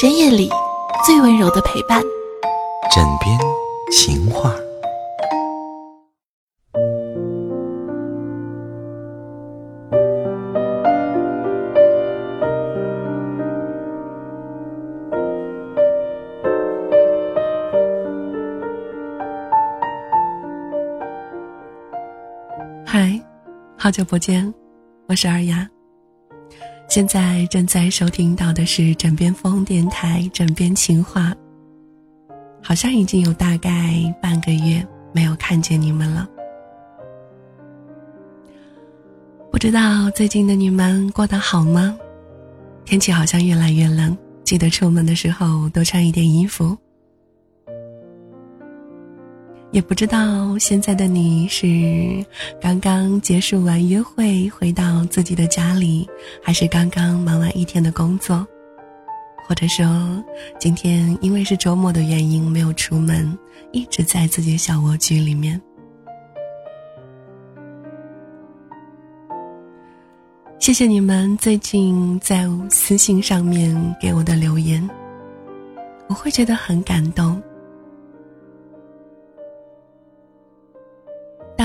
深夜里最温柔的陪伴，枕边情话。嗨，好久不见，我是二丫。现在正在收听到的是枕边风电台《枕边情话》。好像已经有大概半个月没有看见你们了，不知道最近的你们过得好吗？天气好像越来越冷，记得出门的时候多穿一点衣服。也不知道现在的你是刚刚结束完约会回到自己的家里，还是刚刚忙完一天的工作，或者说今天因为是周末的原因没有出门，一直在自己小蜗居里面。谢谢你们最近在私信上面给我的留言，我会觉得很感动。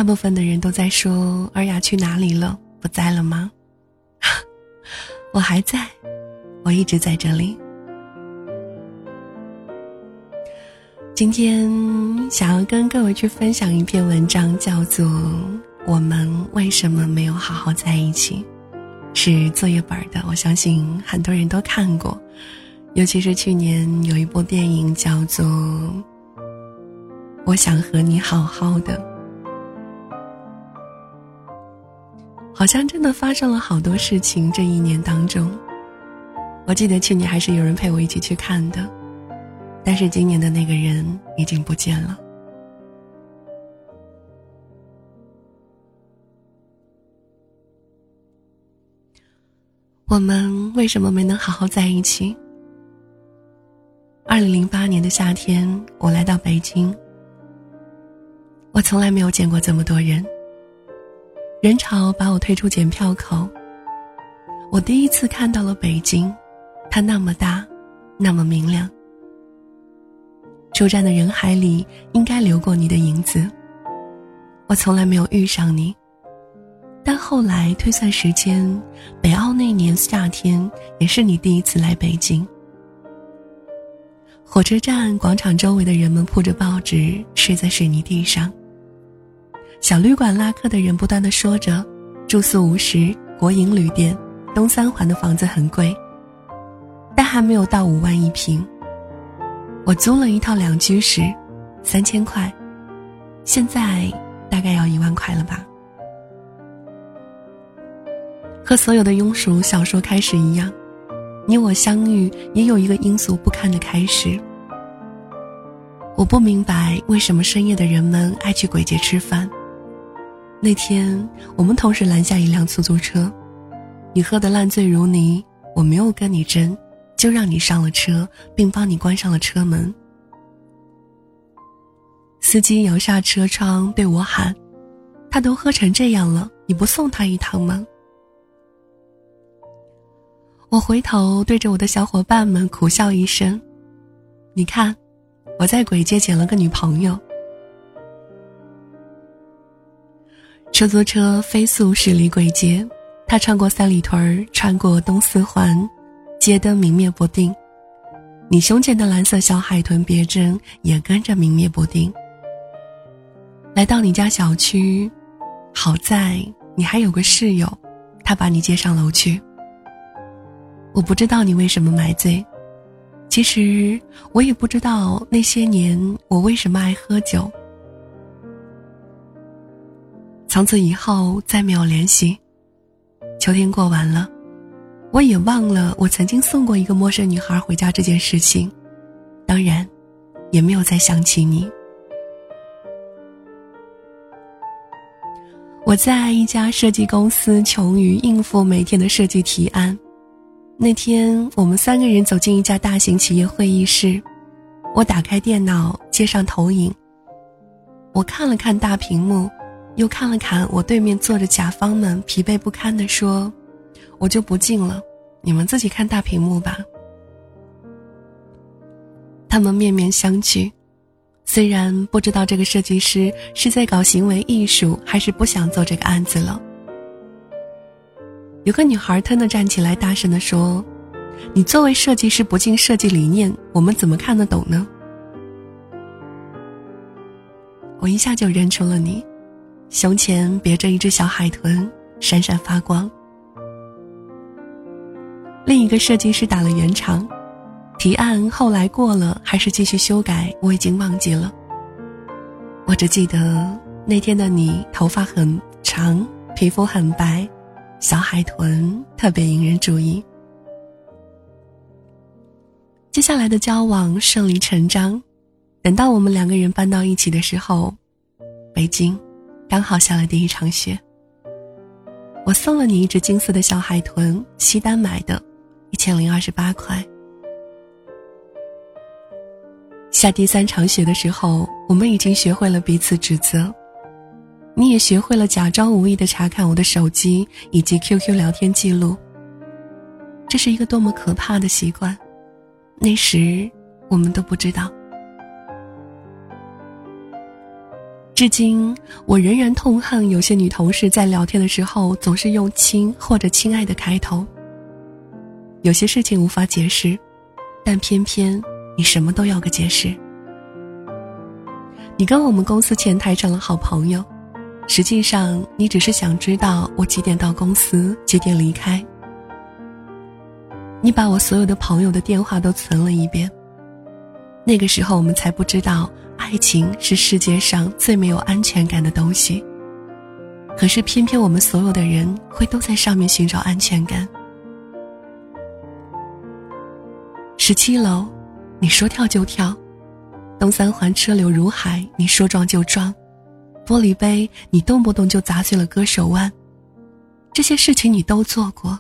大部分的人都在说：“二雅去哪里了？不在了吗？” 我还在，我一直在这里。今天想要跟各位去分享一篇文章，叫做《我们为什么没有好好在一起》，是作业本的。我相信很多人都看过，尤其是去年有一部电影叫做《我想和你好好的》。好像真的发生了好多事情。这一年当中，我记得去年还是有人陪我一起去看的，但是今年的那个人已经不见了。我们为什么没能好好在一起？二零零八年的夏天，我来到北京，我从来没有见过这么多人。人潮把我推出检票口。我第一次看到了北京，它那么大，那么明亮。出站的人海里应该流过你的影子。我从来没有遇上你，但后来推算时间，北澳那年夏天也是你第一次来北京。火车站广场周围的人们铺着报纸，睡在水泥地上。小旅馆拉客的人不断的说着：“住宿无食，国营旅店，东三环的房子很贵。”但还没有到五万一平。我租了一套两居室，三千块，现在大概要一万块了吧。和所有的庸俗小说开始一样，你我相遇也有一个庸俗不堪的开始。我不明白为什么深夜的人们爱去鬼街吃饭。那天，我们同时拦下一辆出租车，你喝得烂醉如泥，我没有跟你争，就让你上了车，并帮你关上了车门。司机摇下车窗对我喊：“他都喝成这样了，你不送他一趟吗？”我回头对着我的小伙伴们苦笑一声：“你看，我在鬼街捡了个女朋友。”出租车飞速驶离鬼街，他穿过三里屯儿，穿过东四环，街灯明灭不定。你胸前的蓝色小海豚别针也跟着明灭不定。来到你家小区，好在你还有个室友，他把你接上楼去。我不知道你为什么买醉，其实我也不知道那些年我为什么爱喝酒。从此以后再没有联系。秋天过完了，我也忘了我曾经送过一个陌生女孩回家这件事情，当然，也没有再想起你。我在一家设计公司，穷于应付每天的设计提案。那天，我们三个人走进一家大型企业会议室，我打开电脑，接上投影。我看了看大屏幕。又看了看我对面坐着甲方们，疲惫不堪地说：“我就不进了，你们自己看大屏幕吧。”他们面面相觑，虽然不知道这个设计师是在搞行为艺术，还是不想做这个案子了。有个女孩腾的站起来，大声的说：“你作为设计师不进设计理念，我们怎么看得懂呢？”我一下就认出了你，胸前别着一只小海豚，闪闪发光。另一个设计师打了圆场，提案后来过了还是继续修改，我已经忘记了。我只记得那天的你头发很长，皮肤很白，小海豚特别引人注意。接下来的交往顺理成章，等到我们两个人搬到一起的时候，北京刚好下了第一场雪。我送了你一只金色的小海豚，西单买的。一千零二十八块。下第三场雪的时候，我们已经学会了彼此指责，你也学会了假装无意的查看我的手机以及 QQ 聊天记录。这是一个多么可怕的习惯，那时我们都不知道。至今，我仍然痛恨有些女同事在聊天的时候总是用“亲”或者“亲爱的”开头。有些事情无法解释，但偏偏你什么都要个解释。你跟我们公司前台成了好朋友，实际上你只是想知道我几点到公司，几点离开。你把我所有的朋友的电话都存了一遍。那个时候我们才不知道，爱情是世界上最没有安全感的东西。可是偏偏我们所有的人会都在上面寻找安全感。十七楼，你说跳就跳；东三环车流如海，你说撞就撞；玻璃杯，你动不动就砸碎了割手腕。这些事情你都做过，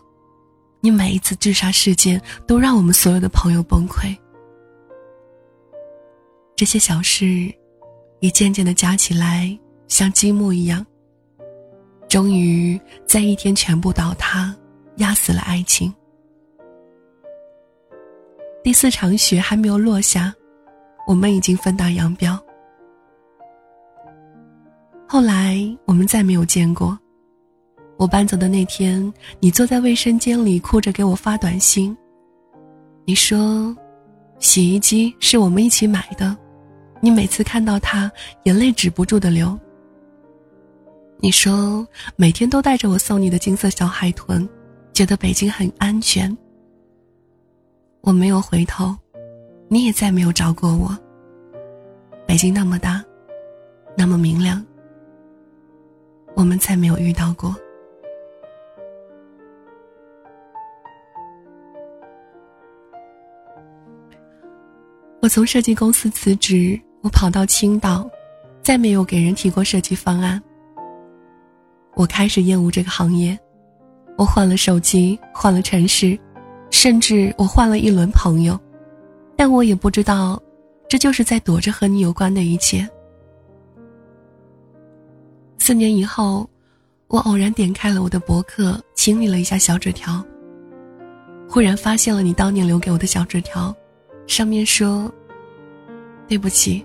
你每一次自杀事件都让我们所有的朋友崩溃。这些小事，一件件的加起来，像积木一样，终于在一天全部倒塌，压死了爱情。第四场雪还没有落下，我们已经分道扬镳。后来我们再没有见过。我搬走的那天，你坐在卫生间里哭着给我发短信。你说，洗衣机是我们一起买的，你每次看到他，眼泪止不住的流。你说每天都带着我送你的金色小海豚，觉得北京很安全。我没有回头，你也再没有找过我。北京那么大，那么明亮，我们再没有遇到过。我从设计公司辞职，我跑到青岛，再没有给人提过设计方案。我开始厌恶这个行业，我换了手机，换了城市。甚至我换了一轮朋友，但我也不知道，这就是在躲着和你有关的一切。四年以后，我偶然点开了我的博客，清理了一下小纸条。忽然发现了你当年留给我的小纸条，上面说：“对不起，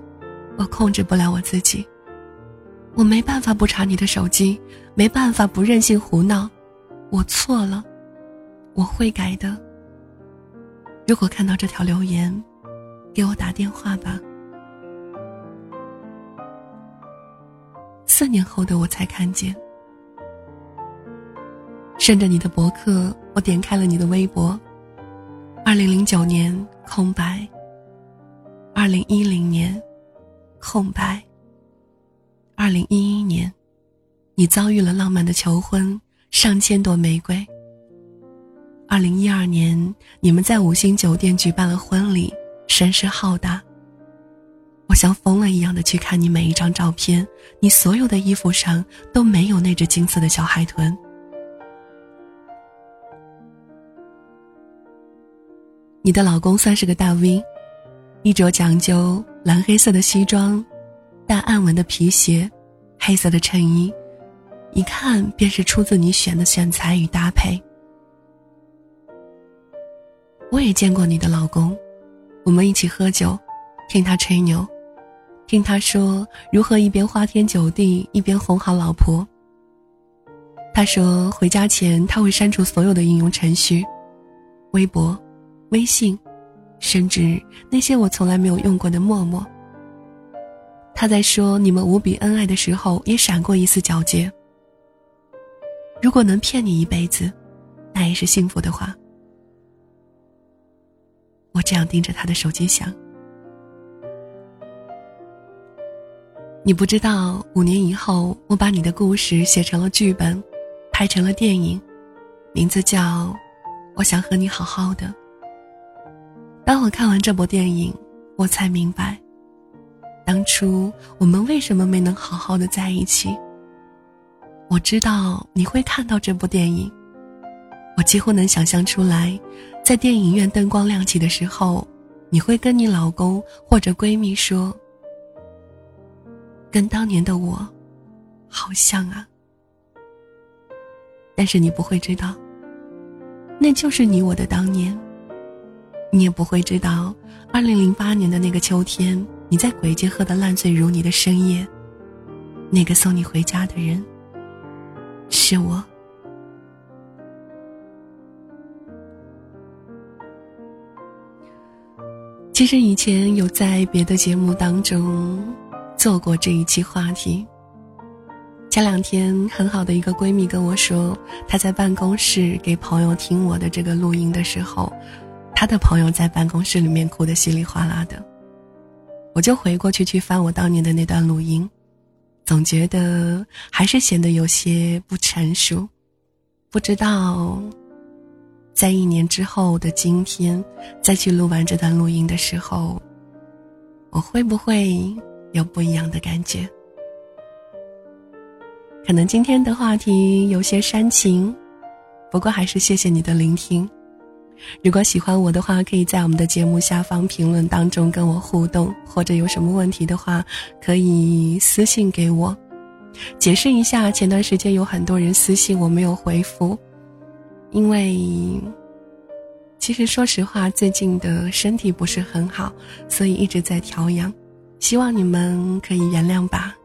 我控制不了我自己，我没办法不查你的手机，没办法不任性胡闹，我错了，我会改的。”如果看到这条留言，给我打电话吧。四年后的我才看见，顺着你的博客，我点开了你的微博。二零零九年空白。二零一零年，空白。二零一一年，你遭遇了浪漫的求婚，上千朵玫瑰。二零一二年，你们在五星酒店举办了婚礼，声势浩大。我像疯了一样的去看你每一张照片，你所有的衣服上都没有那只金色的小海豚。你的老公算是个大 V，衣着讲究，蓝黑色的西装，带暗纹的皮鞋，黑色的衬衣，一看便是出自你选的选材与搭配。我也见过你的老公，我们一起喝酒，听他吹牛，听他说如何一边花天酒地一边哄好老婆。他说回家前他会删除所有的应用程序，微博、微信，甚至那些我从来没有用过的陌陌。他在说你们无比恩爱的时候也闪过一丝皎洁。如果能骗你一辈子，那也是幸福的话。我这样盯着他的手机想。你不知道，五年以后，我把你的故事写成了剧本，拍成了电影，名字叫《我想和你好好的》。当我看完这部电影，我才明白，当初我们为什么没能好好的在一起。我知道你会看到这部电影，我几乎能想象出来，在电影院灯光亮起的时候，你会跟你老公或者闺蜜说。跟当年的我，好像啊。但是你不会知道，那就是你我的当年。你也不会知道，二零零八年的那个秋天，你在鬼街喝得烂醉如泥的深夜，那个送你回家的人，是我。其实以前有在别的节目当中。做过这一期话题。前两天，很好的一个闺蜜跟我说，她在办公室给朋友听我的这个录音的时候，他的朋友在办公室里面哭得稀里哗啦的。我就回过去去翻我当年的那段录音，总觉得还是显得有些不成熟。不知道，在一年之后的今天，再去录完这段录音的时候，我会不会？有不一样的感觉。可能今天的话题有些煽情，不过还是谢谢你的聆听。如果喜欢我的话，可以在我们的节目下方评论当中跟我互动，或者有什么问题的话，可以私信给我。解释一下，前段时间有很多人私信我没有回复，因为其实说实话，最近的身体不是很好，所以一直在调养。希望你们可以原谅吧。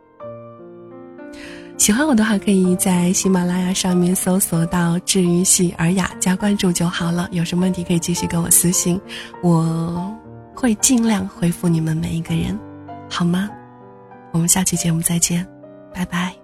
喜欢我的话，可以在喜马拉雅上面搜索到“治愈系尔雅”加关注就好了。有什么问题可以继续跟我私信，我会尽量回复你们每一个人，好吗？我们下期节目再见，拜拜。